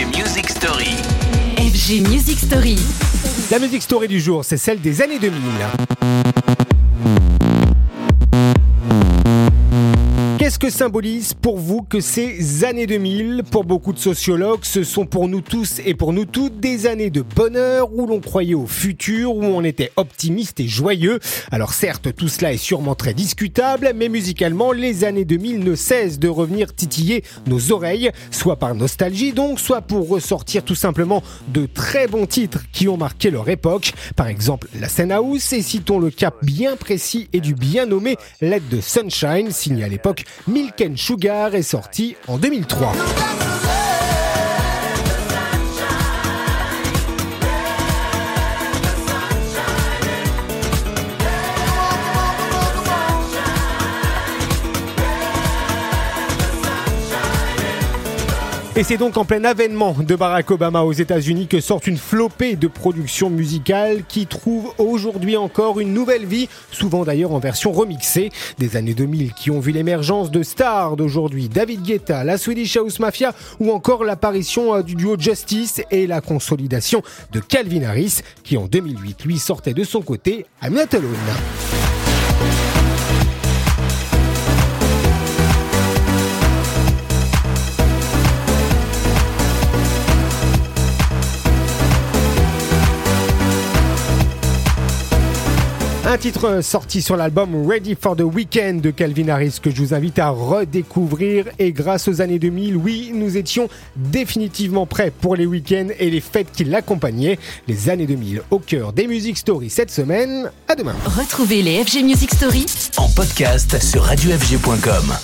FG Music Story. FG Music Story. La musique story du jour, c'est celle des années 2000. Qu'est-ce que symbolise pour vous que ces années 2000 Pour beaucoup de sociologues, ce sont pour nous tous et pour nous toutes des années de bonheur où l'on croyait au futur, où on était optimiste et joyeux? Alors certes, tout cela est sûrement très discutable, mais musicalement, les années 2000 ne cessent de revenir titiller nos oreilles, soit par nostalgie donc, soit pour ressortir tout simplement de très bons titres qui ont marqué leur époque. Par exemple, la scène house, et citons le cap bien précis et du bien nommé Let de Sunshine, signé à l'époque Milk and Sugar est sorti en 2003. Et c'est donc en plein avènement de Barack Obama aux États-Unis que sort une flopée de productions musicales qui trouvent aujourd'hui encore une nouvelle vie, souvent d'ailleurs en version remixée. Des années 2000 qui ont vu l'émergence de stars d'aujourd'hui, David Guetta, la Swedish House Mafia ou encore l'apparition euh, du duo Justice et la consolidation de Calvin Harris qui en 2008 lui sortait de son côté Not Alone. Un titre sorti sur l'album Ready for the Weekend de Calvin Harris que je vous invite à redécouvrir. Et grâce aux années 2000, oui, nous étions définitivement prêts pour les week-ends et les fêtes qui l'accompagnaient. Les années 2000 au cœur des Music Stories cette semaine. À demain. Retrouvez les FG Music Story En podcast sur radiofg.com.